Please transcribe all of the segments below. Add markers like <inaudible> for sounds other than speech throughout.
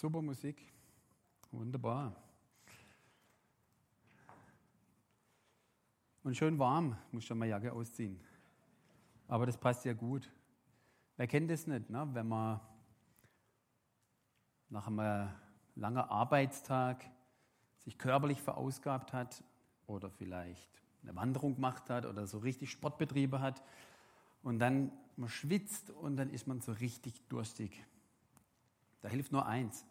Super Musik. Wunderbar. Und schön warm, muss schon mal Jacke ausziehen. Aber das passt ja gut. Wer kennt das nicht, ne? wenn man nach einem langen Arbeitstag sich körperlich verausgabt hat oder vielleicht eine Wanderung gemacht hat oder so richtig Sportbetriebe hat und dann man schwitzt und dann ist man so richtig durstig. Da hilft nur eins.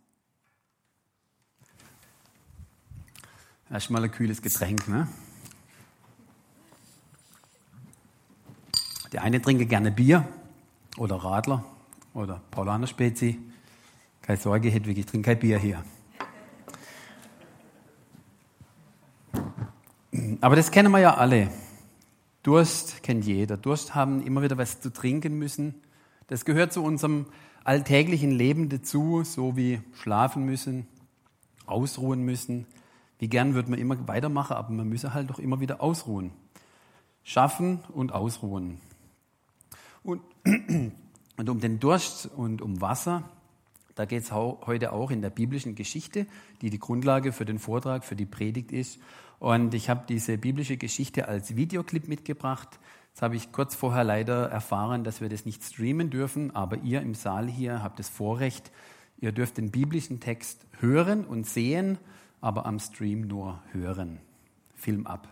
Erstmal ein kühles Getränk. Ne? Die eine trinke gerne Bier oder Radler oder Paulaner Spezi. Keine Sorge, Hedwig, ich trinke kein Bier hier. Aber das kennen wir ja alle. Durst kennt jeder. Durst haben immer wieder was zu trinken müssen. Das gehört zu unserem alltäglichen Leben dazu, so wie schlafen müssen, ausruhen müssen. Wie gern würde man immer weitermachen, aber man müsse halt doch immer wieder ausruhen. Schaffen und ausruhen. Und, <clears throat> und um den Durst und um Wasser, da geht es heute auch in der biblischen Geschichte, die die Grundlage für den Vortrag, für die Predigt ist. Und ich habe diese biblische Geschichte als Videoclip mitgebracht. Jetzt habe ich kurz vorher leider erfahren, dass wir das nicht streamen dürfen, aber ihr im Saal hier habt das Vorrecht, ihr dürft den biblischen Text hören und sehen, aber am Stream nur hören. Film ab.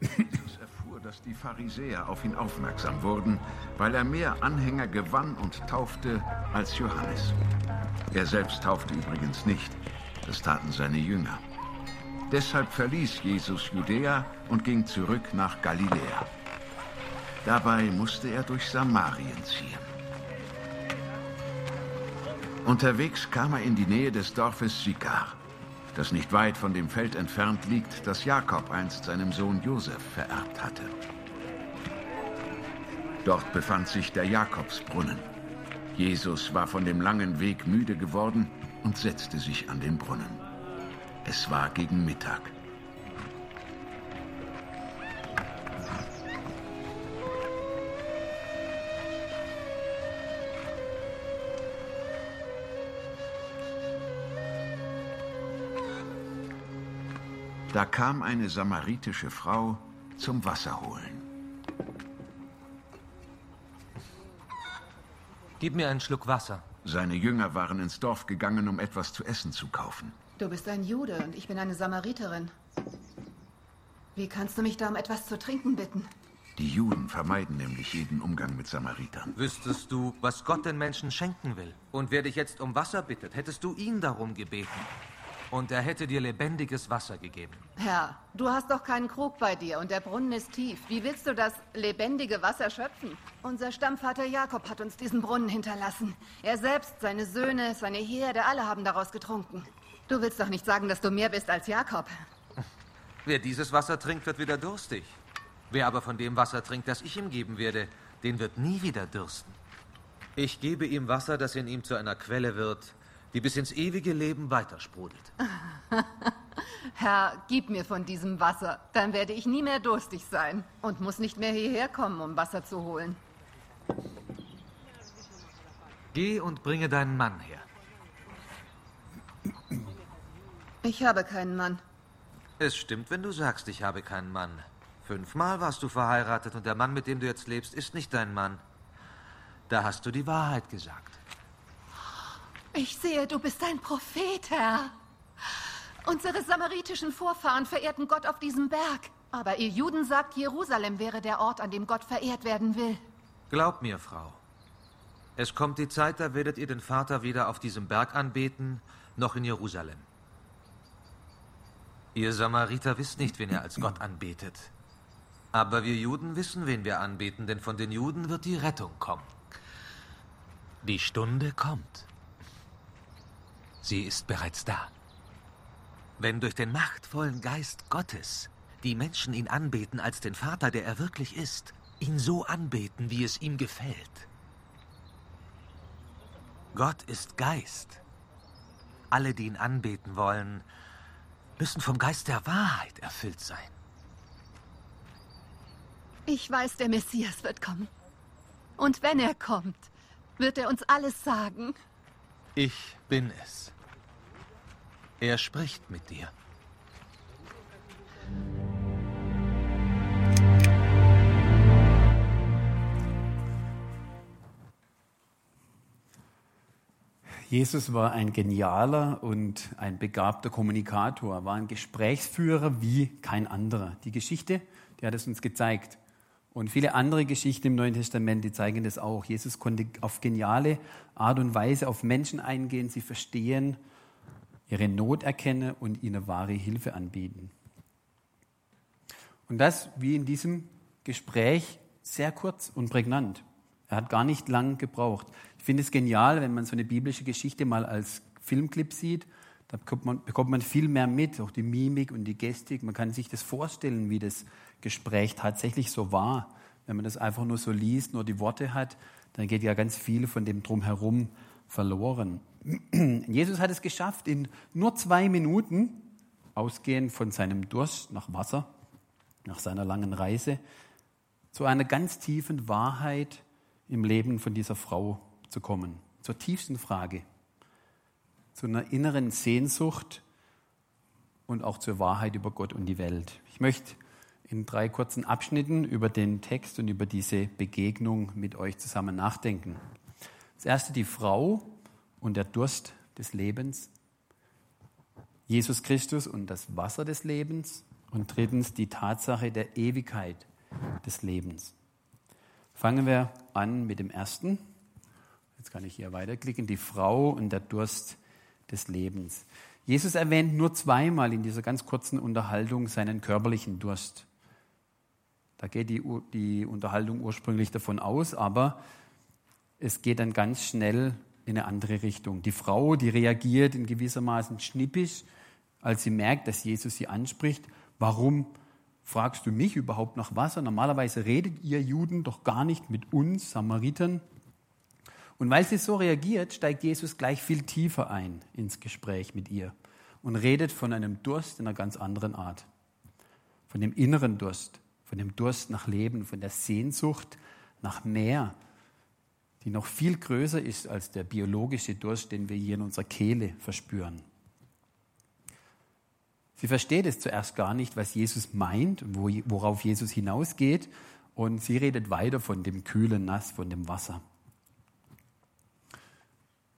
<laughs> Dass die Pharisäer auf ihn aufmerksam wurden, weil er mehr Anhänger gewann und taufte als Johannes. Er selbst taufte übrigens nicht, das taten seine Jünger. Deshalb verließ Jesus Judäa und ging zurück nach Galiläa. Dabei musste er durch Samarien ziehen. Unterwegs kam er in die Nähe des Dorfes Sikar, das nicht weit von dem Feld entfernt liegt, das Jakob einst seinem Sohn Josef vererbt hatte. Dort befand sich der Jakobsbrunnen. Jesus war von dem langen Weg müde geworden und setzte sich an den Brunnen. Es war gegen Mittag. Da kam eine samaritische Frau zum Wasser holen. Gib mir einen Schluck Wasser. Seine Jünger waren ins Dorf gegangen, um etwas zu essen zu kaufen. Du bist ein Jude und ich bin eine Samariterin. Wie kannst du mich da um etwas zu trinken bitten? Die Juden vermeiden nämlich jeden Umgang mit Samaritern. Wüsstest du, was Gott den Menschen schenken will, und wer dich jetzt um Wasser bittet, hättest du ihn darum gebeten. Und er hätte dir lebendiges Wasser gegeben. Herr, du hast doch keinen Krug bei dir und der Brunnen ist tief. Wie willst du das lebendige Wasser schöpfen? Unser Stammvater Jakob hat uns diesen Brunnen hinterlassen. Er selbst, seine Söhne, seine Herde, alle haben daraus getrunken. Du willst doch nicht sagen, dass du mehr bist als Jakob. Wer dieses Wasser trinkt, wird wieder durstig. Wer aber von dem Wasser trinkt, das ich ihm geben werde, den wird nie wieder dürsten. Ich gebe ihm Wasser, das in ihm zu einer Quelle wird, die bis ins ewige Leben weitersprudelt. <laughs> Herr, gib mir von diesem Wasser, dann werde ich nie mehr durstig sein und muss nicht mehr hierher kommen, um Wasser zu holen. Geh und bringe deinen Mann her. Ich habe keinen Mann. Es stimmt, wenn du sagst, ich habe keinen Mann. Fünfmal warst du verheiratet und der Mann, mit dem du jetzt lebst, ist nicht dein Mann. Da hast du die Wahrheit gesagt. Ich sehe, du bist ein Prophet, Herr. Unsere samaritischen Vorfahren verehrten Gott auf diesem Berg. Aber ihr Juden sagt, Jerusalem wäre der Ort, an dem Gott verehrt werden will. Glaub mir, Frau. Es kommt die Zeit, da werdet ihr den Vater weder auf diesem Berg anbeten, noch in Jerusalem. Ihr Samariter wisst nicht, wen ihr als Gott anbetet. Aber wir Juden wissen, wen wir anbeten, denn von den Juden wird die Rettung kommen. Die Stunde kommt. Sie ist bereits da. Wenn durch den machtvollen Geist Gottes die Menschen ihn anbeten als den Vater, der er wirklich ist, ihn so anbeten, wie es ihm gefällt. Gott ist Geist. Alle, die ihn anbeten wollen, müssen vom Geist der Wahrheit erfüllt sein. Ich weiß, der Messias wird kommen. Und wenn er kommt, wird er uns alles sagen. Ich bin es. Er spricht mit dir. Jesus war ein genialer und ein begabter Kommunikator, war ein Gesprächsführer wie kein anderer. Die Geschichte, die hat es uns gezeigt. Und viele andere Geschichten im Neuen Testament, die zeigen das auch. Jesus konnte auf geniale Art und Weise auf Menschen eingehen, sie verstehen, ihre Not erkennen und ihnen wahre Hilfe anbieten. Und das wie in diesem Gespräch sehr kurz und prägnant. Er hat gar nicht lang gebraucht. Ich finde es genial, wenn man so eine biblische Geschichte mal als Filmclip sieht. Da bekommt man, bekommt man viel mehr mit, auch die Mimik und die Gestik. Man kann sich das vorstellen, wie das Gespräch tatsächlich so war. Wenn man das einfach nur so liest, nur die Worte hat, dann geht ja ganz viel von dem Drumherum verloren. <clears throat> Jesus hat es geschafft, in nur zwei Minuten, ausgehend von seinem Durst nach Wasser, nach seiner langen Reise, zu einer ganz tiefen Wahrheit im Leben von dieser Frau zu kommen. Zur tiefsten Frage, zu einer inneren Sehnsucht und auch zur Wahrheit über Gott und die Welt. Ich möchte in drei kurzen Abschnitten über den Text und über diese Begegnung mit euch zusammen nachdenken. Das erste die Frau und der Durst des Lebens, Jesus Christus und das Wasser des Lebens und drittens die Tatsache der Ewigkeit des Lebens. Fangen wir an mit dem ersten. Jetzt kann ich hier weiterklicken. Die Frau und der Durst des Lebens. Jesus erwähnt nur zweimal in dieser ganz kurzen Unterhaltung seinen körperlichen Durst. Da geht die, die Unterhaltung ursprünglich davon aus, aber es geht dann ganz schnell in eine andere Richtung. Die Frau, die reagiert in gewissermaßen schnippisch, als sie merkt, dass Jesus sie anspricht. Warum fragst du mich überhaupt nach Wasser? Normalerweise redet ihr Juden doch gar nicht mit uns Samaritern. Und weil sie so reagiert, steigt Jesus gleich viel tiefer ein ins Gespräch mit ihr und redet von einem Durst in einer ganz anderen Art. Von dem inneren Durst, von dem Durst nach Leben, von der Sehnsucht nach mehr, die noch viel größer ist als der biologische Durst, den wir hier in unserer Kehle verspüren. Sie versteht es zuerst gar nicht, was Jesus meint, worauf Jesus hinausgeht, und sie redet weiter von dem kühlen Nass, von dem Wasser.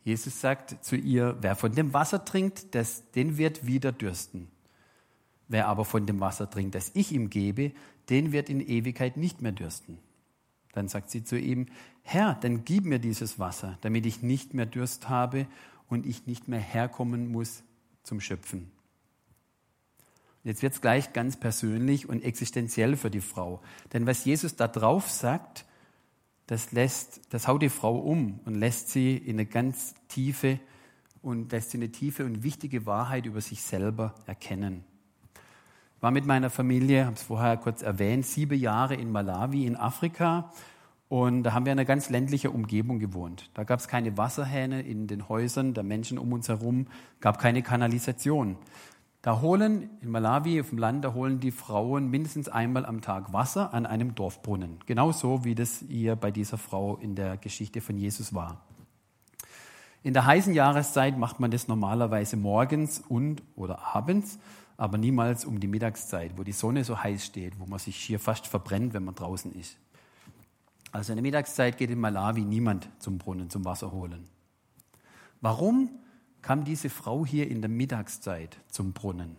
Jesus sagt zu ihr, wer von dem Wasser trinkt, das, den wird wieder dürsten. Wer aber von dem Wasser trinkt, das ich ihm gebe, den wird in Ewigkeit nicht mehr dürsten. Dann sagt sie zu ihm, Herr, dann gib mir dieses Wasser, damit ich nicht mehr Durst habe und ich nicht mehr herkommen muss zum Schöpfen. Jetzt wird es gleich ganz persönlich und existenziell für die Frau. Denn was Jesus da drauf sagt, das, lässt, das haut die Frau um und lässt sie in eine ganz tiefe und lässt sie eine tiefe und wichtige Wahrheit über sich selber erkennen. War mit meiner Familie, habe es vorher kurz erwähnt, sieben Jahre in Malawi in Afrika und da haben wir in einer ganz ländlichen Umgebung gewohnt. Da gab es keine Wasserhähne in den Häusern der Menschen um uns herum, gab keine Kanalisation. Da holen in Malawi auf dem Land, da holen die Frauen mindestens einmal am Tag Wasser an einem Dorfbrunnen. Genauso wie das hier bei dieser Frau in der Geschichte von Jesus war. In der heißen Jahreszeit macht man das normalerweise morgens und oder abends, aber niemals um die Mittagszeit, wo die Sonne so heiß steht, wo man sich hier fast verbrennt, wenn man draußen ist. Also in der Mittagszeit geht in Malawi niemand zum Brunnen zum Wasser holen. Warum kam diese Frau hier in der Mittagszeit zum Brunnen?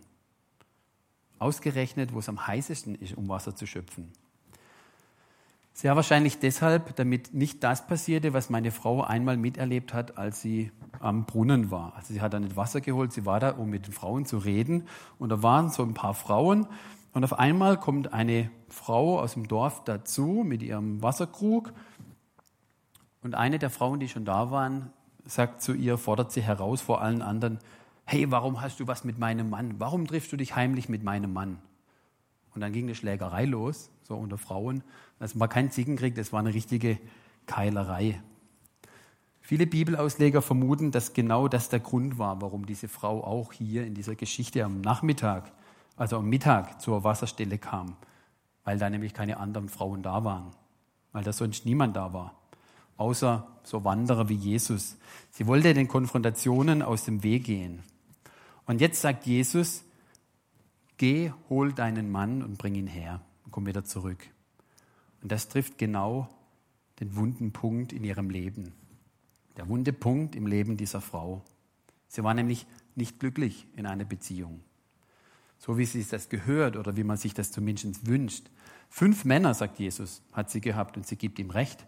Ausgerechnet, wo es am heißesten ist, um Wasser zu schöpfen. Sehr wahrscheinlich deshalb, damit nicht das passierte, was meine Frau einmal miterlebt hat, als sie am Brunnen war. Also sie hat da nicht Wasser geholt, sie war da, um mit den Frauen zu reden. Und da waren so ein paar Frauen. Und auf einmal kommt eine Frau aus dem Dorf dazu mit ihrem Wasserkrug. Und eine der Frauen, die schon da waren, sagt zu ihr, fordert sie heraus vor allen anderen, hey, warum hast du was mit meinem Mann? Warum triffst du dich heimlich mit meinem Mann? Und dann ging eine Schlägerei los, so unter Frauen. Das war kein Zickenkrieg, das war eine richtige Keilerei. Viele Bibelausleger vermuten, dass genau das der Grund war, warum diese Frau auch hier in dieser Geschichte am Nachmittag, also am Mittag zur Wasserstelle kam, weil da nämlich keine anderen Frauen da waren, weil da sonst niemand da war, außer so Wanderer wie Jesus. Sie wollte den Konfrontationen aus dem Weg gehen. Und jetzt sagt Jesus, geh, hol deinen Mann und bring ihn her und komm wieder zurück. Und das trifft genau den wunden Punkt in ihrem Leben. Der wunde Punkt im Leben dieser Frau. Sie war nämlich nicht glücklich in einer Beziehung. So wie sie das gehört oder wie man sich das zumindest wünscht. Fünf Männer, sagt Jesus, hat sie gehabt und sie gibt ihm recht.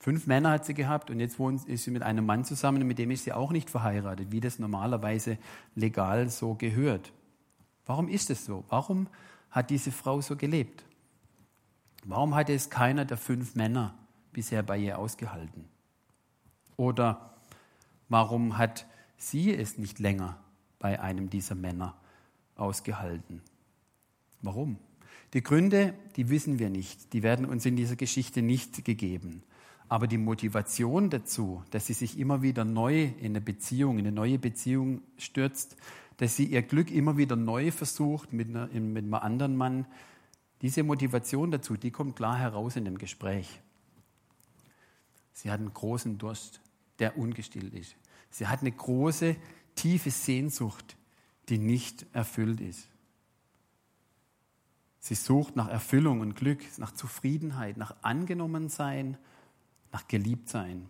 Fünf Männer hat sie gehabt und jetzt ist sie mit einem Mann zusammen und mit dem ist sie auch nicht verheiratet, wie das normalerweise legal so gehört. Warum ist es so? Warum hat diese Frau so gelebt? Warum hatte es keiner der fünf Männer bisher bei ihr ausgehalten? Oder warum hat sie es nicht länger bei einem dieser Männer ausgehalten? Warum? Die Gründe, die wissen wir nicht, die werden uns in dieser Geschichte nicht gegeben. Aber die Motivation dazu, dass sie sich immer wieder neu in eine Beziehung, in eine neue Beziehung stürzt, dass sie ihr Glück immer wieder neu versucht mit, einer, mit einem anderen Mann. Diese Motivation dazu, die kommt klar heraus in dem Gespräch. Sie hat einen großen Durst, der ungestillt ist. Sie hat eine große, tiefe Sehnsucht, die nicht erfüllt ist. Sie sucht nach Erfüllung und Glück, nach Zufriedenheit, nach Angenommensein, nach Geliebtsein.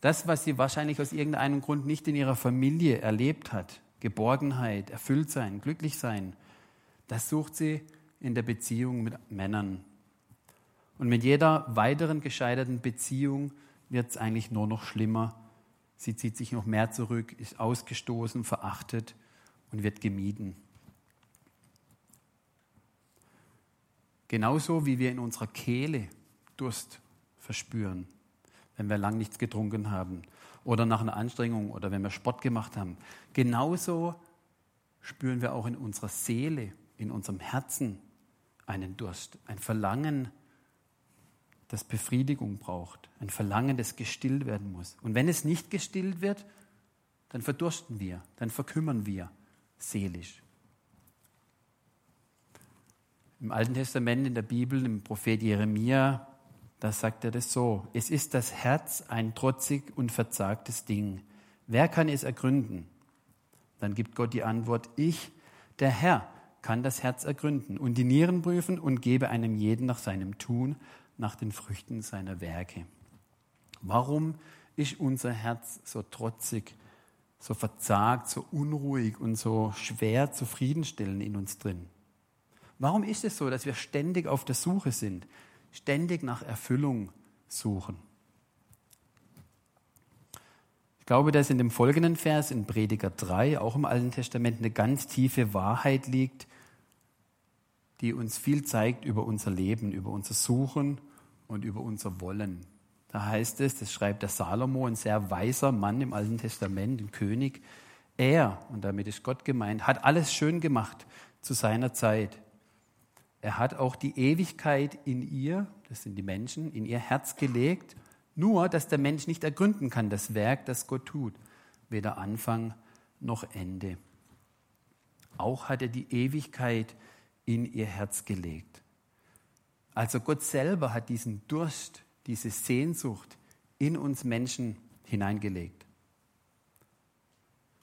Das, was sie wahrscheinlich aus irgendeinem Grund nicht in ihrer Familie erlebt hat, Geborgenheit, Erfülltsein, Glücklichsein, das sucht sie in der Beziehung mit Männern. Und mit jeder weiteren gescheiterten Beziehung wird es eigentlich nur noch schlimmer. Sie zieht sich noch mehr zurück, ist ausgestoßen, verachtet und wird gemieden. Genauso wie wir in unserer Kehle Durst verspüren, wenn wir lang nichts getrunken haben oder nach einer Anstrengung oder wenn wir Sport gemacht haben. Genauso spüren wir auch in unserer Seele, in unserem Herzen einen Durst, ein Verlangen, das Befriedigung braucht, ein Verlangen, das gestillt werden muss. Und wenn es nicht gestillt wird, dann verdursten wir, dann verkümmern wir seelisch. Im Alten Testament, in der Bibel, im Prophet Jeremia, da sagt er das so, es ist das Herz ein trotzig und verzagtes Ding. Wer kann es ergründen? Dann gibt Gott die Antwort, ich, der Herr, kann das Herz ergründen und die Nieren prüfen und gebe einem jeden nach seinem Tun, nach den Früchten seiner Werke. Warum ist unser Herz so trotzig, so verzagt, so unruhig und so schwer zufriedenstellen in uns drin? Warum ist es so, dass wir ständig auf der Suche sind? ständig nach Erfüllung suchen. Ich glaube, dass in dem folgenden Vers in Prediger 3, auch im Alten Testament, eine ganz tiefe Wahrheit liegt, die uns viel zeigt über unser Leben, über unser Suchen und über unser Wollen. Da heißt es, das schreibt der Salomo, ein sehr weiser Mann im Alten Testament, ein König. Er, und damit ist Gott gemeint, hat alles schön gemacht zu seiner Zeit. Er hat auch die Ewigkeit in ihr, das sind die Menschen, in ihr Herz gelegt, nur dass der Mensch nicht ergründen kann, das Werk, das Gott tut, weder Anfang noch Ende. Auch hat er die Ewigkeit in ihr Herz gelegt. Also Gott selber hat diesen Durst, diese Sehnsucht in uns Menschen hineingelegt.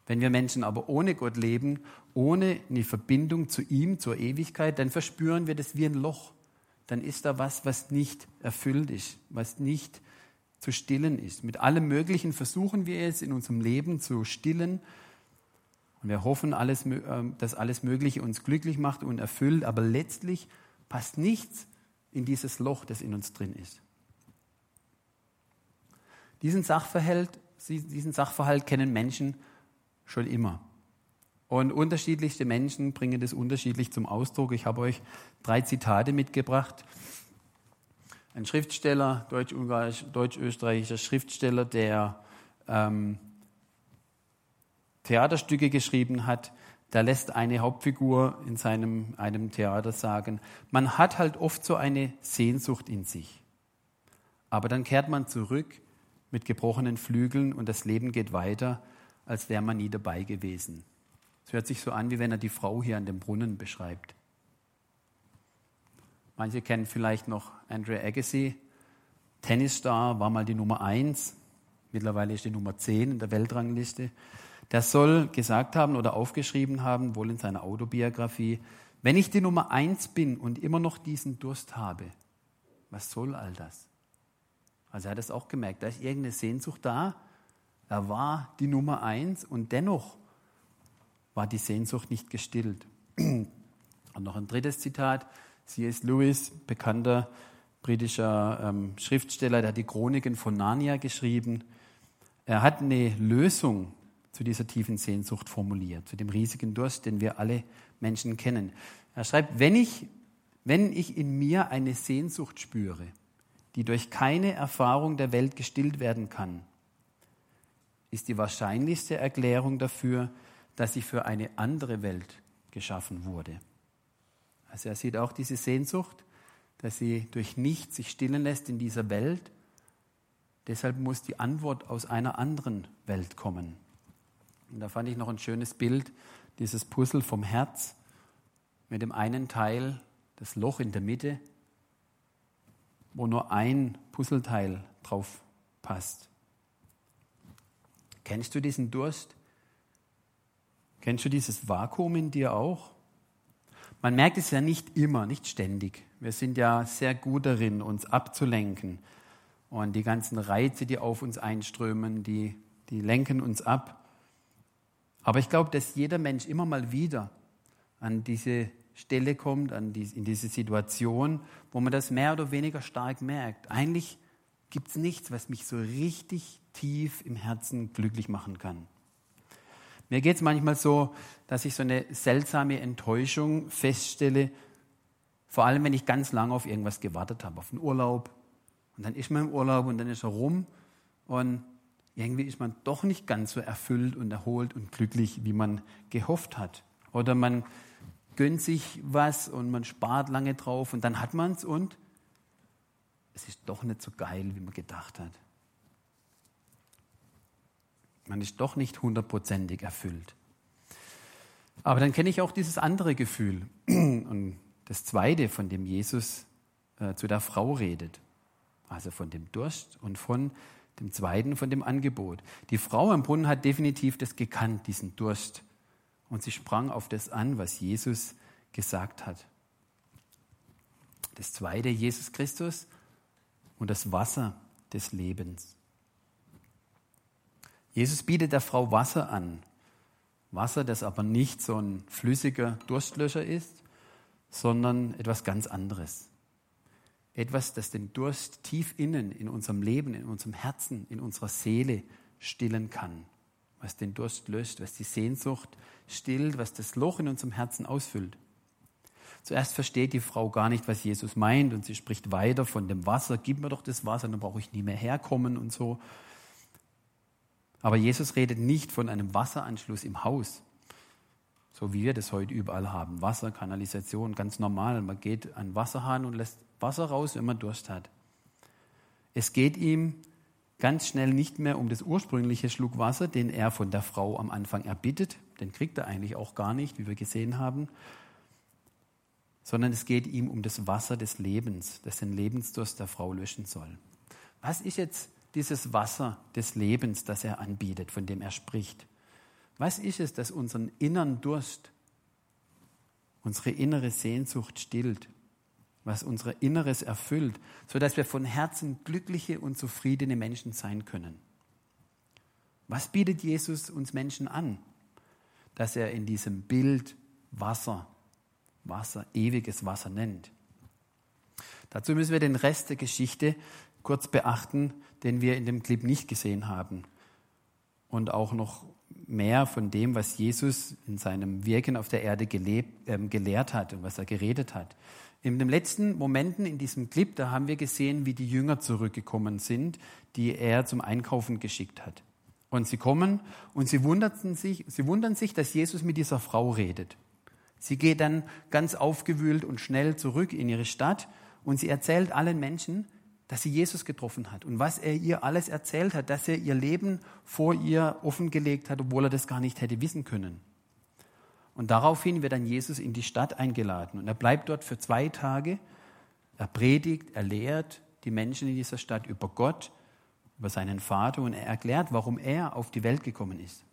Wenn wir Menschen aber ohne Gott leben, ohne eine Verbindung zu ihm, zur Ewigkeit, dann verspüren wir das wie ein Loch. Dann ist da was, was nicht erfüllt ist, was nicht zu stillen ist. Mit allem Möglichen versuchen wir es in unserem Leben zu stillen. Und wir hoffen, alles, ähm, dass alles Mögliche uns glücklich macht und erfüllt, aber letztlich passt nichts in dieses Loch, das in uns drin ist. Diesen Sachverhalt, diesen Sachverhalt kennen Menschen schon immer. Und unterschiedlichste Menschen bringen das unterschiedlich zum Ausdruck. Ich habe euch drei Zitate mitgebracht. Ein Schriftsteller, deutsch-österreichischer Schriftsteller, der ähm, Theaterstücke geschrieben hat, da lässt eine Hauptfigur in seinem einem Theater sagen, man hat halt oft so eine Sehnsucht in sich. Aber dann kehrt man zurück mit gebrochenen Flügeln und das Leben geht weiter, als wäre man nie dabei gewesen. Es hört sich so an, wie wenn er die Frau hier an dem Brunnen beschreibt. Manche kennen vielleicht noch Andrea Agassi, Tennisstar, war mal die Nummer 1, mittlerweile ist die Nummer 10 in der Weltrangliste. Der soll gesagt haben oder aufgeschrieben haben, wohl in seiner Autobiografie, wenn ich die Nummer 1 bin und immer noch diesen Durst habe, was soll all das? Also er hat es auch gemerkt, da ist irgendeine Sehnsucht da. Er war die Nummer eins und dennoch war die Sehnsucht nicht gestillt. <clears throat> Und noch ein drittes Zitat. C.S. Lewis, bekannter britischer ähm, Schriftsteller, der hat die Chroniken von Narnia geschrieben. Er hat eine Lösung zu dieser tiefen Sehnsucht formuliert, zu dem riesigen Durst, den wir alle Menschen kennen. Er schreibt, wenn ich, wenn ich in mir eine Sehnsucht spüre, die durch keine Erfahrung der Welt gestillt werden kann, ist die wahrscheinlichste Erklärung dafür, dass sie für eine andere Welt geschaffen wurde. Also er sieht auch diese Sehnsucht, dass sie durch nichts sich stillen lässt in dieser Welt. Deshalb muss die Antwort aus einer anderen Welt kommen. Und da fand ich noch ein schönes Bild, dieses Puzzle vom Herz mit dem einen Teil, das Loch in der Mitte, wo nur ein Puzzleteil drauf passt. Kennst du diesen Durst? Kennst du dieses Vakuum in dir auch? Man merkt es ja nicht immer, nicht ständig. Wir sind ja sehr gut darin, uns abzulenken. Und die ganzen Reize, die auf uns einströmen, die, die lenken uns ab. Aber ich glaube, dass jeder Mensch immer mal wieder an diese Stelle kommt, an die, in diese Situation, wo man das mehr oder weniger stark merkt. Eigentlich gibt es nichts, was mich so richtig tief im Herzen glücklich machen kann. Mir geht es manchmal so, dass ich so eine seltsame Enttäuschung feststelle, vor allem wenn ich ganz lange auf irgendwas gewartet habe, auf einen Urlaub. Und dann ist man im Urlaub und dann ist er rum und irgendwie ist man doch nicht ganz so erfüllt und erholt und glücklich, wie man gehofft hat. Oder man gönnt sich was und man spart lange drauf und dann hat man es und es ist doch nicht so geil, wie man gedacht hat. Man ist doch nicht hundertprozentig erfüllt. Aber dann kenne ich auch dieses andere Gefühl. <clears throat> Und das zweite, von dem Jesus äh, zu der Frau redet. Also von dem Durst und von dem zweiten, von dem Angebot. Die Frau am Brunnen hat definitiv das gekannt, diesen Durst und sie sprang auf das an, was Jesus gesagt hat. Das zweite, Jesus Christus und das Wasser des Lebens. Jesus bietet der Frau Wasser an. Wasser, das aber nicht so ein flüssiger Durstlöscher ist, sondern etwas ganz anderes. Etwas, das den Durst tief innen in unserem Leben, in unserem Herzen, in unserer Seele stillen kann was den Durst löscht, was die Sehnsucht stillt, was das Loch in unserem Herzen ausfüllt. Zuerst versteht die Frau gar nicht, was Jesus meint und sie spricht weiter von dem Wasser. Gib mir doch das Wasser, dann brauche ich nie mehr herkommen und so. Aber Jesus redet nicht von einem Wasseranschluss im Haus, so wie wir das heute überall haben. Wasser, Kanalisation, ganz normal. Man geht an Wasserhahn und lässt Wasser raus, wenn man Durst hat. Es geht ihm ganz schnell nicht mehr um das ursprüngliche Schluck Wasser, den er von der Frau am Anfang erbittet, den kriegt er eigentlich auch gar nicht, wie wir gesehen haben, sondern es geht ihm um das Wasser des Lebens, das den Lebensdurst der Frau löschen soll. Was ist jetzt dieses Wasser des Lebens, das er anbietet, von dem er spricht? Was ist es, das unseren inneren Durst, unsere innere Sehnsucht stillt, was unser Inneres erfüllt, sodass wir von Herzen glückliche und zufriedene Menschen sein können? Was bietet Jesus uns Menschen an, dass er in diesem Bild Wasser, Wasser, ewiges Wasser nennt? Dazu müssen wir den Rest der Geschichte kurz beachten, den wir in dem Clip nicht gesehen haben. Und auch noch mehr von dem, was Jesus in seinem Wirken auf der Erde gelebt, äh, gelehrt hat und was er geredet hat. In den letzten Momenten in diesem Clip, da haben wir gesehen, wie die Jünger zurückgekommen sind, die er zum Einkaufen geschickt hat. Und sie kommen und sie wundern sich, sie wundern sich, dass Jesus mit dieser Frau redet. Sie geht dann ganz aufgewühlt und schnell zurück in ihre Stadt und sie erzählt allen Menschen, dass sie Jesus getroffen hat und was er ihr alles erzählt hat, dass er ihr Leben vor ihr offengelegt hat, obwohl er das gar nicht hätte wissen können. Und daraufhin wird dann Jesus in die Stadt eingeladen und er bleibt dort für zwei Tage. Er predigt, er lehrt die Menschen in dieser Stadt über Gott, über seinen Vater und er erklärt, warum er auf die Welt gekommen ist.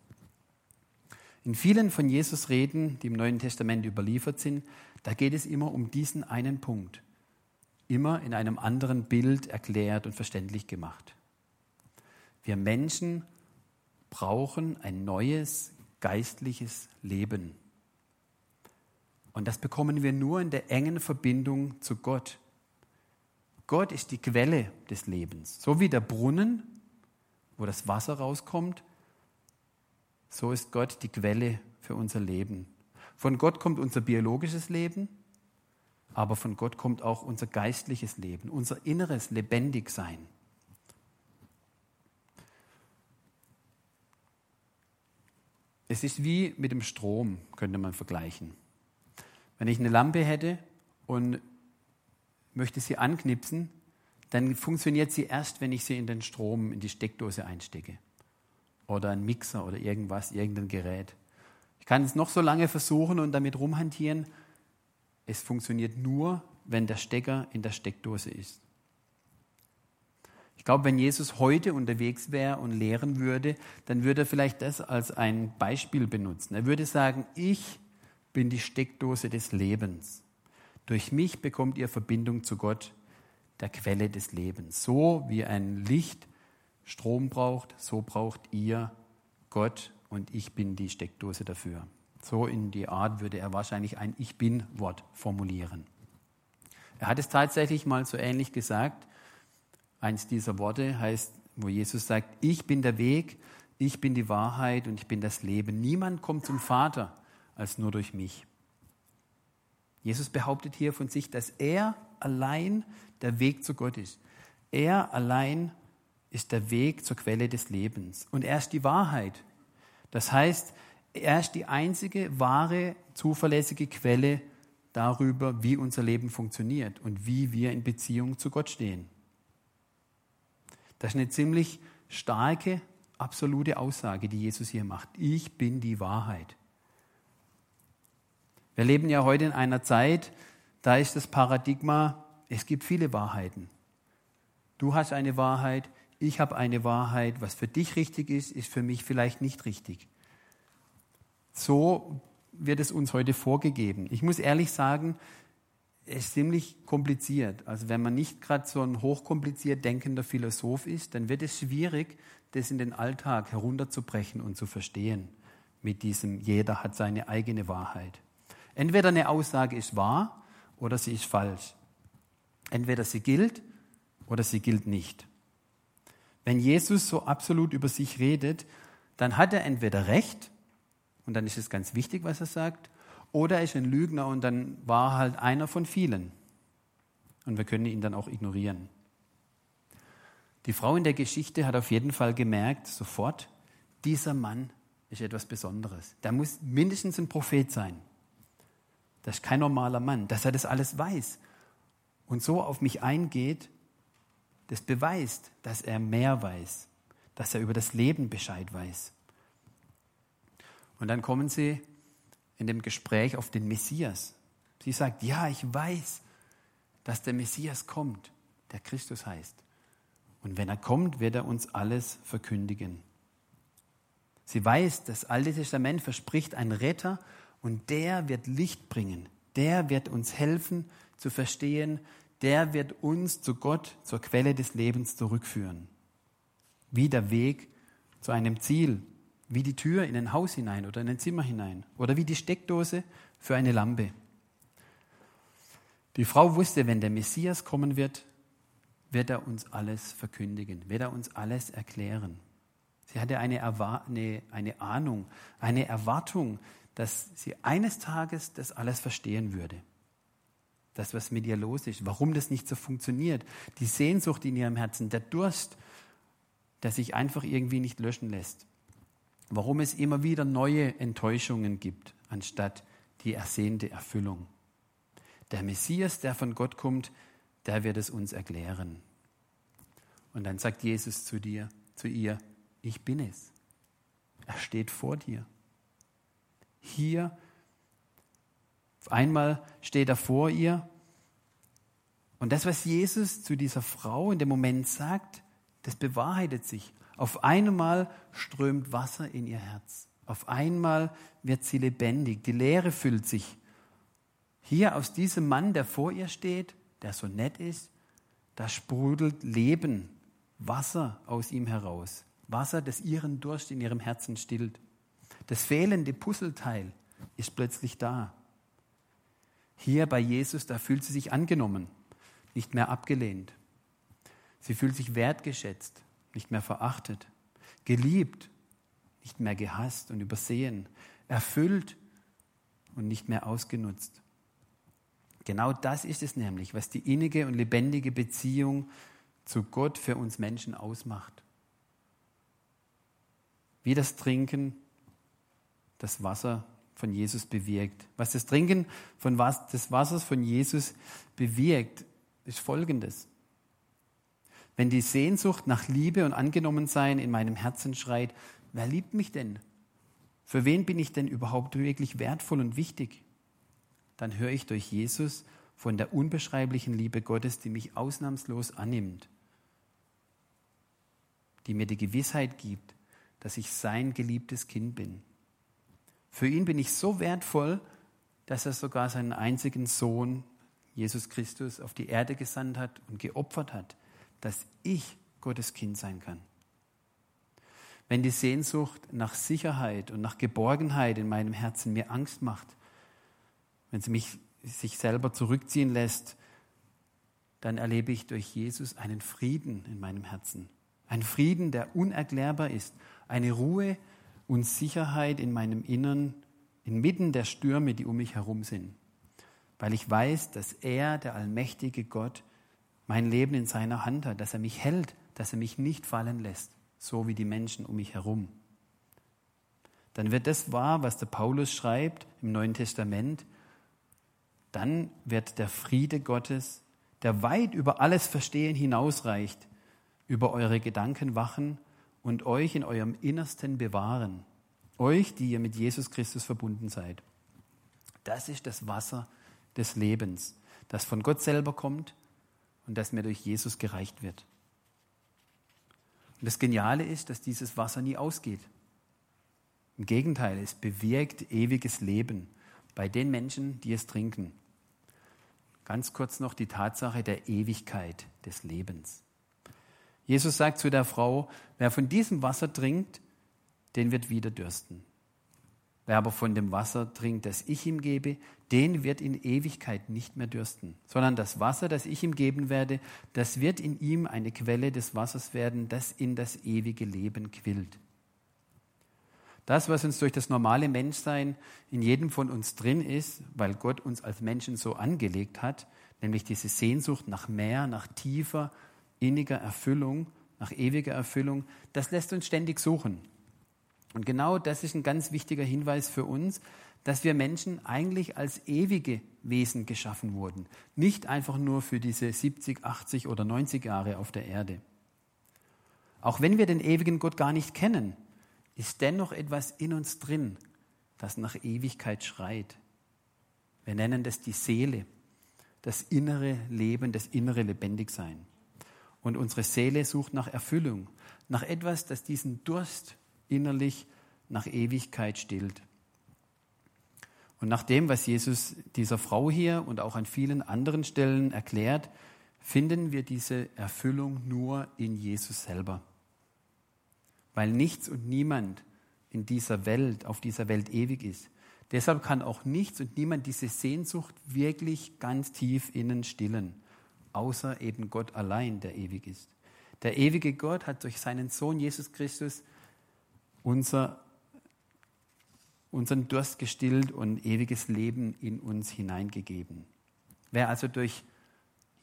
In vielen von Jesus Reden, die im Neuen Testament überliefert sind, da geht es immer um diesen einen Punkt immer in einem anderen Bild erklärt und verständlich gemacht. Wir Menschen brauchen ein neues geistliches Leben. Und das bekommen wir nur in der engen Verbindung zu Gott. Gott ist die Quelle des Lebens. So wie der Brunnen, wo das Wasser rauskommt, so ist Gott die Quelle für unser Leben. Von Gott kommt unser biologisches Leben, aber von Gott kommt auch unser geistliches Leben, unser inneres Lebendigsein. Es ist wie mit dem Strom, könnte man vergleichen. Wenn ich eine Lampe hätte und möchte sie anknipsen, dann funktioniert sie erst, wenn ich sie in den Strom, in die Steckdose einstecke. Oder ein Mixer oder irgendwas, irgendein Gerät. Ich kann es noch so lange versuchen und damit rumhantieren, es funktioniert nur, wenn der Stecker in der Steckdose ist. Ich glaube, wenn Jesus heute unterwegs wäre und lehren würde, dann würde er vielleicht das als ein Beispiel benutzen. Er würde sagen, ich bin die Steckdose des Lebens. Durch mich bekommt ihr Verbindung zu Gott, der Quelle des Lebens. So wie ein Licht Strom braucht, so braucht ihr Gott und ich bin die Steckdose dafür. So in die Art würde er wahrscheinlich ein Ich bin-Wort formulieren. Er hat es tatsächlich mal so ähnlich gesagt. Eins dieser Worte heißt, wo Jesus sagt, ich bin der Weg, ich bin die Wahrheit und ich bin das Leben. Niemand kommt zum Vater als nur durch mich. Jesus behauptet hier von sich, dass er allein der Weg zu Gott ist. Er allein ist der Weg zur Quelle des Lebens. Und er ist die Wahrheit. Das heißt, er ist die einzige wahre, zuverlässige Quelle darüber, wie unser Leben funktioniert und wie wir in Beziehung zu Gott stehen. Das ist eine ziemlich starke, absolute Aussage, die Jesus hier macht. Ich bin die Wahrheit. Wir leben ja heute in einer Zeit, da ist das Paradigma, es gibt viele Wahrheiten. Du hast eine Wahrheit, ich habe eine Wahrheit. Was für dich richtig ist, ist für mich vielleicht nicht richtig. So wird es uns heute vorgegeben. Ich muss ehrlich sagen, es ist ziemlich kompliziert. Also wenn man nicht gerade so ein hochkompliziert denkender Philosoph ist, dann wird es schwierig, das in den Alltag herunterzubrechen und zu verstehen. Mit diesem, jeder hat seine eigene Wahrheit. Entweder eine Aussage ist wahr oder sie ist falsch. Entweder sie gilt oder sie gilt nicht. Wenn Jesus so absolut über sich redet, dann hat er entweder recht und dann ist es ganz wichtig, was er sagt. Oder er ist ein Lügner und dann war halt einer von vielen. Und wir können ihn dann auch ignorieren. Die Frau in der Geschichte hat auf jeden Fall gemerkt, sofort, dieser Mann ist etwas Besonderes. Der muss mindestens ein Prophet sein. Das ist kein normaler Mann, dass er das alles weiß und so auf mich eingeht, das beweist, dass er mehr weiß, dass er über das Leben Bescheid weiß. Und dann kommen sie in dem Gespräch auf den Messias. Sie sagt, ja, ich weiß, dass der Messias kommt, der Christus heißt. Und wenn er kommt, wird er uns alles verkündigen. Sie weiß, das Alte Testament verspricht einen Retter und der wird Licht bringen. Der wird uns helfen zu verstehen, der wird uns zu Gott, zur Quelle des Lebens zurückführen. Wie der Weg zu einem Ziel, wie die Tür in ein Haus hinein oder in ein Zimmer hinein oder wie die Steckdose für eine Lampe. Die Frau wusste, wenn der Messias kommen wird, wird er uns alles verkündigen, wird er uns alles erklären. Sie hatte eine, eine, eine Ahnung, eine Erwartung, dass sie eines Tages das alles verstehen würde. Das, was mit ihr los ist, warum das nicht so funktioniert, die Sehnsucht in ihrem Herzen, der Durst, der sich einfach irgendwie nicht löschen lässt. Warum es immer wieder neue Enttäuschungen gibt, anstatt die ersehnte Erfüllung. Der Messias, der von Gott kommt, der wird es uns erklären. Und dann sagt Jesus zu dir, zu ihr, ich bin es. Er steht vor dir. Hier, auf einmal steht er vor ihr. Und das, was Jesus zu dieser Frau in dem Moment sagt, das bewahrheitet sich. Auf einmal strömt Wasser in ihr Herz. Auf einmal wird sie lebendig. Die Leere füllt sich. Hier aus diesem Mann, der vor ihr steht, der so nett ist, da sprudelt Leben, Wasser aus ihm heraus. Wasser, das ihren Durst in ihrem Herzen stillt. Das fehlende Puzzleteil ist plötzlich da. Hier bei Jesus, da fühlt sie sich angenommen, nicht mehr abgelehnt. Sie fühlt sich wertgeschätzt, nicht mehr verachtet, geliebt, nicht mehr gehasst und übersehen, erfüllt und nicht mehr ausgenutzt. Genau das ist es nämlich, was die innige und lebendige Beziehung zu Gott für uns Menschen ausmacht. Wie das Trinken das Wasser von Jesus bewirkt. Was das Trinken von was, des Wassers von Jesus bewirkt, ist Folgendes. Wenn die Sehnsucht nach Liebe und Angenommensein in meinem Herzen schreit, wer liebt mich denn? Für wen bin ich denn überhaupt wirklich wertvoll und wichtig? dann höre ich durch Jesus von der unbeschreiblichen Liebe Gottes, die mich ausnahmslos annimmt, die mir die Gewissheit gibt, dass ich sein geliebtes Kind bin. Für ihn bin ich so wertvoll, dass er sogar seinen einzigen Sohn, Jesus Christus, auf die Erde gesandt hat und geopfert hat, dass ich Gottes Kind sein kann. Wenn die Sehnsucht nach Sicherheit und nach Geborgenheit in meinem Herzen mir Angst macht, wenn sie mich sich selber zurückziehen lässt, dann erlebe ich durch Jesus einen Frieden in meinem Herzen. Ein Frieden, der unerklärbar ist. Eine Ruhe und Sicherheit in meinem Innern, inmitten der Stürme, die um mich herum sind. Weil ich weiß, dass er, der allmächtige Gott, mein Leben in seiner Hand hat, dass er mich hält, dass er mich nicht fallen lässt, so wie die Menschen um mich herum. Dann wird das wahr, was der Paulus schreibt im Neuen Testament, dann wird der Friede Gottes, der weit über alles Verstehen hinausreicht, über eure Gedanken wachen und euch in eurem Innersten bewahren. Euch, die ihr mit Jesus Christus verbunden seid. Das ist das Wasser des Lebens, das von Gott selber kommt und das mir durch Jesus gereicht wird. Und das Geniale ist, dass dieses Wasser nie ausgeht. Im Gegenteil, es bewirkt ewiges Leben bei den Menschen, die es trinken. Ganz kurz noch die Tatsache der Ewigkeit des Lebens. Jesus sagt zu der Frau, wer von diesem Wasser trinkt, den wird wieder dürsten. Wer aber von dem Wasser trinkt, das ich ihm gebe, den wird in Ewigkeit nicht mehr dürsten, sondern das Wasser, das ich ihm geben werde, das wird in ihm eine Quelle des Wassers werden, das in das ewige Leben quillt. Das, was uns durch das normale Menschsein in jedem von uns drin ist, weil Gott uns als Menschen so angelegt hat, nämlich diese Sehnsucht nach mehr, nach tiefer, inniger Erfüllung, nach ewiger Erfüllung, das lässt uns ständig suchen. Und genau das ist ein ganz wichtiger Hinweis für uns, dass wir Menschen eigentlich als ewige Wesen geschaffen wurden, nicht einfach nur für diese 70, 80 oder 90 Jahre auf der Erde. Auch wenn wir den ewigen Gott gar nicht kennen, ist dennoch etwas in uns drin, das nach Ewigkeit schreit. Wir nennen das die Seele, das innere Leben, das innere Lebendigsein. Und unsere Seele sucht nach Erfüllung, nach etwas, das diesen Durst innerlich nach Ewigkeit stillt. Und nach dem, was Jesus dieser Frau hier und auch an vielen anderen Stellen erklärt, finden wir diese Erfüllung nur in Jesus selber. Weil nichts und niemand in dieser Welt, auf dieser Welt ewig ist. Deshalb kann auch nichts und niemand diese Sehnsucht wirklich ganz tief innen stillen, außer eben Gott allein, der ewig ist. Der ewige Gott hat durch seinen Sohn Jesus Christus unser, unseren Durst gestillt und ewiges Leben in uns hineingegeben. Wer also durch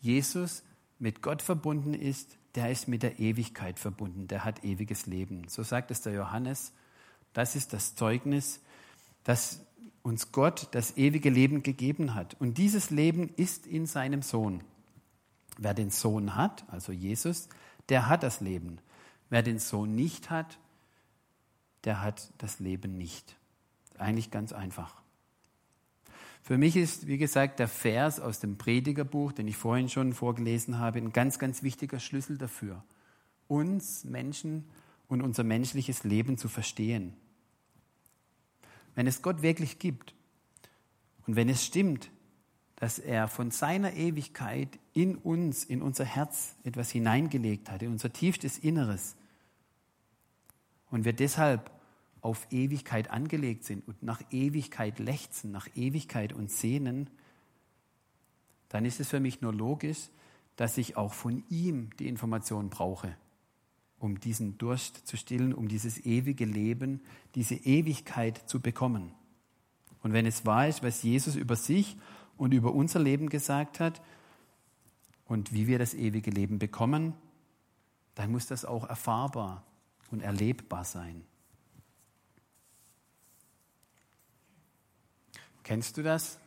Jesus mit Gott verbunden ist, der ist mit der Ewigkeit verbunden, der hat ewiges Leben. So sagt es der Johannes. Das ist das Zeugnis, dass uns Gott das ewige Leben gegeben hat. Und dieses Leben ist in seinem Sohn. Wer den Sohn hat, also Jesus, der hat das Leben. Wer den Sohn nicht hat, der hat das Leben nicht. Eigentlich ganz einfach. Für mich ist, wie gesagt, der Vers aus dem Predigerbuch, den ich vorhin schon vorgelesen habe, ein ganz, ganz wichtiger Schlüssel dafür, uns Menschen und unser menschliches Leben zu verstehen. Wenn es Gott wirklich gibt und wenn es stimmt, dass er von seiner Ewigkeit in uns, in unser Herz etwas hineingelegt hat, in unser tiefstes Inneres. Und wir deshalb auf Ewigkeit angelegt sind und nach Ewigkeit lechzen, nach Ewigkeit uns sehnen, dann ist es für mich nur logisch, dass ich auch von ihm die Information brauche, um diesen Durst zu stillen, um dieses ewige Leben, diese Ewigkeit zu bekommen. Und wenn es wahr ist, was Jesus über sich und über unser Leben gesagt hat und wie wir das ewige Leben bekommen, dann muss das auch erfahrbar und erlebbar sein. Kennst du das?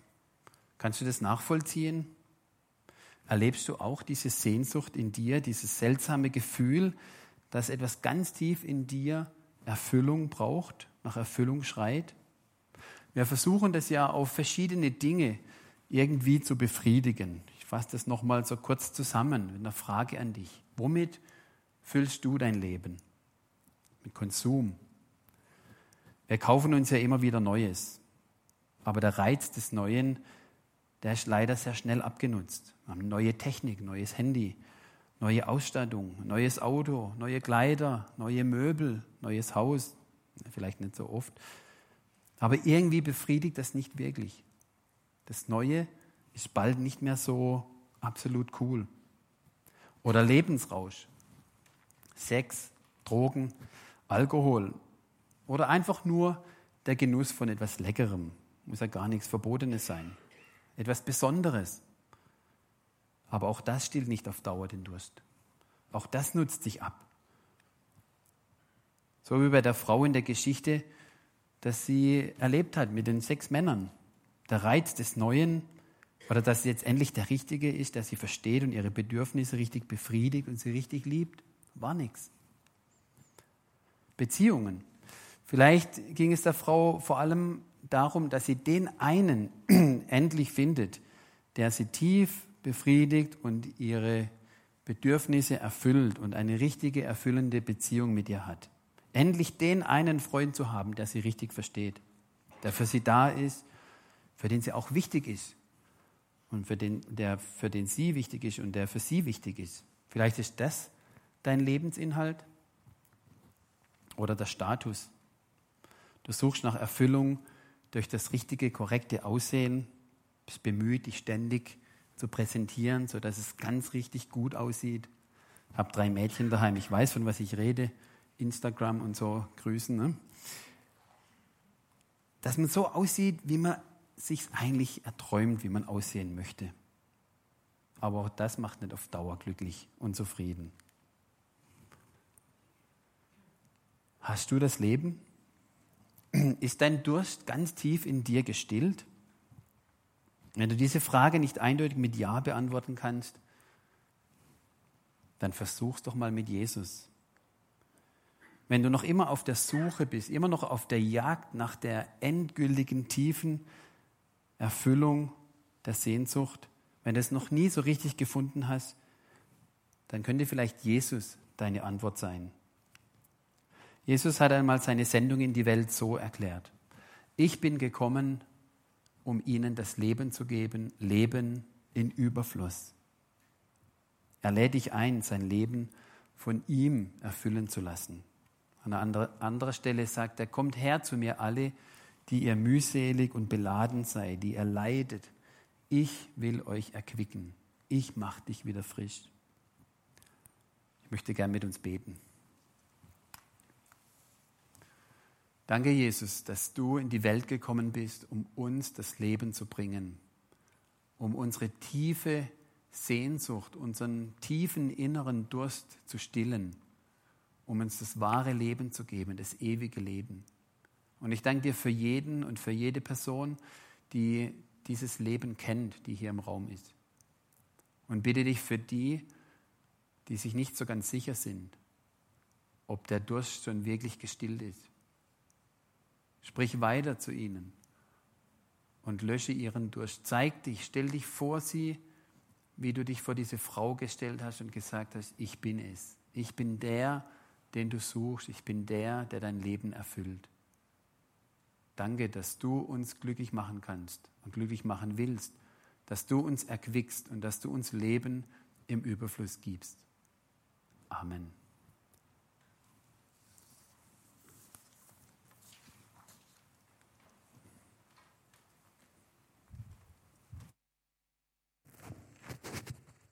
Kannst du das nachvollziehen? Erlebst du auch diese Sehnsucht in dir, dieses seltsame Gefühl, dass etwas ganz tief in dir Erfüllung braucht, nach Erfüllung schreit? Wir versuchen das ja auf verschiedene Dinge irgendwie zu befriedigen. Ich fasse das nochmal so kurz zusammen mit einer Frage an dich. Womit füllst du dein Leben? Mit Konsum. Wir kaufen uns ja immer wieder Neues. Aber der Reiz des Neuen, der ist leider sehr schnell abgenutzt. Wir haben neue Technik, neues Handy, neue Ausstattung, neues Auto, neue Kleider, neue Möbel, neues Haus. Vielleicht nicht so oft. Aber irgendwie befriedigt das nicht wirklich. Das Neue ist bald nicht mehr so absolut cool. Oder Lebensrausch. Sex, Drogen, Alkohol. Oder einfach nur der Genuss von etwas Leckerem. Muss ja gar nichts Verbotenes sein. Etwas Besonderes. Aber auch das stillt nicht auf Dauer den Durst. Auch das nutzt sich ab. So wie bei der Frau in der Geschichte, dass sie erlebt hat mit den sechs Männern der Reiz des Neuen oder dass sie jetzt endlich der Richtige ist, der sie versteht und ihre Bedürfnisse richtig befriedigt und sie richtig liebt, war nichts. Beziehungen. Vielleicht ging es der Frau vor allem darum, dass sie den einen <clears throat> endlich findet, der sie tief befriedigt und ihre Bedürfnisse erfüllt und eine richtige, erfüllende Beziehung mit ihr hat. Endlich den einen Freund zu haben, der sie richtig versteht, der für sie da ist für den sie auch wichtig ist und für den, der für den sie wichtig ist und der für sie wichtig ist. Vielleicht ist das dein Lebensinhalt oder der Status. Du suchst nach Erfüllung durch das richtige, korrekte Aussehen, bist bemüht, dich ständig zu präsentieren, sodass es ganz richtig gut aussieht. Ich habe drei Mädchen daheim, ich weiß, von was ich rede, Instagram und so grüßen. Ne? Dass man so aussieht, wie man sich eigentlich erträumt, wie man aussehen möchte. Aber auch das macht nicht auf Dauer glücklich und zufrieden. Hast du das Leben? Ist dein Durst ganz tief in dir gestillt? Wenn du diese Frage nicht eindeutig mit Ja beantworten kannst, dann versuch's doch mal mit Jesus. Wenn du noch immer auf der Suche bist, immer noch auf der Jagd nach der endgültigen tiefen Erfüllung der Sehnsucht, wenn du es noch nie so richtig gefunden hast, dann könnte vielleicht Jesus deine Antwort sein. Jesus hat einmal seine Sendung in die Welt so erklärt. Ich bin gekommen, um ihnen das Leben zu geben, Leben in Überfluss. Er lädt dich ein, sein Leben von ihm erfüllen zu lassen. An einer anderen Stelle sagt er, kommt her zu mir alle, die ihr mühselig und beladen seid, die ihr leidet. Ich will euch erquicken. Ich mache dich wieder frisch. Ich möchte gern mit uns beten. Danke, Jesus, dass du in die Welt gekommen bist, um uns das Leben zu bringen, um unsere tiefe Sehnsucht, unseren tiefen inneren Durst zu stillen, um uns das wahre Leben zu geben, das ewige Leben. Und ich danke dir für jeden und für jede Person, die dieses Leben kennt, die hier im Raum ist. Und bitte dich für die, die sich nicht so ganz sicher sind, ob der Durst schon wirklich gestillt ist. Sprich weiter zu ihnen und lösche ihren Durst. Zeig dich, stell dich vor sie, wie du dich vor diese Frau gestellt hast und gesagt hast, ich bin es. Ich bin der, den du suchst. Ich bin der, der dein Leben erfüllt. Danke, dass du uns glücklich machen kannst und glücklich machen willst, dass du uns erquickst und dass du uns Leben im Überfluss gibst. Amen.